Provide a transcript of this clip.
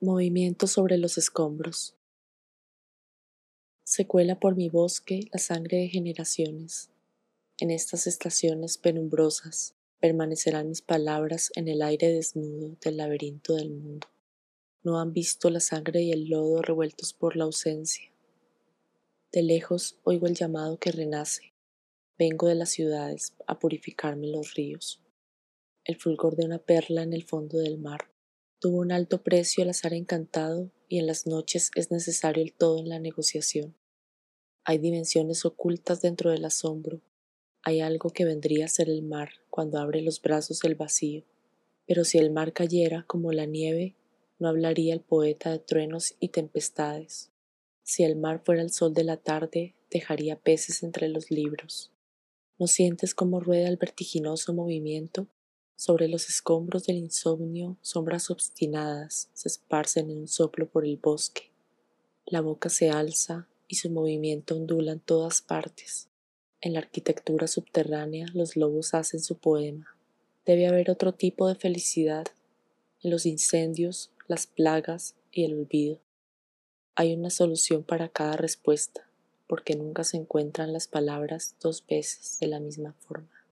Movimiento sobre los escombros. Se cuela por mi bosque la sangre de generaciones. En estas estaciones penumbrosas permanecerán mis palabras en el aire desnudo del laberinto del mundo. No han visto la sangre y el lodo revueltos por la ausencia. De lejos oigo el llamado que renace. Vengo de las ciudades a purificarme los ríos. El fulgor de una perla en el fondo del mar Tuvo un alto precio el azar encantado y en las noches es necesario el todo en la negociación. Hay dimensiones ocultas dentro del asombro. Hay algo que vendría a ser el mar cuando abre los brazos el vacío. Pero si el mar cayera como la nieve, no hablaría el poeta de truenos y tempestades. Si el mar fuera el sol de la tarde, dejaría peces entre los libros. ¿No sientes cómo rueda el vertiginoso movimiento sobre los escombros del insomnio, sombras obstinadas se esparcen en un soplo por el bosque. La boca se alza y su movimiento ondula en todas partes. En la arquitectura subterránea los lobos hacen su poema. Debe haber otro tipo de felicidad en los incendios, las plagas y el olvido. Hay una solución para cada respuesta, porque nunca se encuentran las palabras dos veces de la misma forma.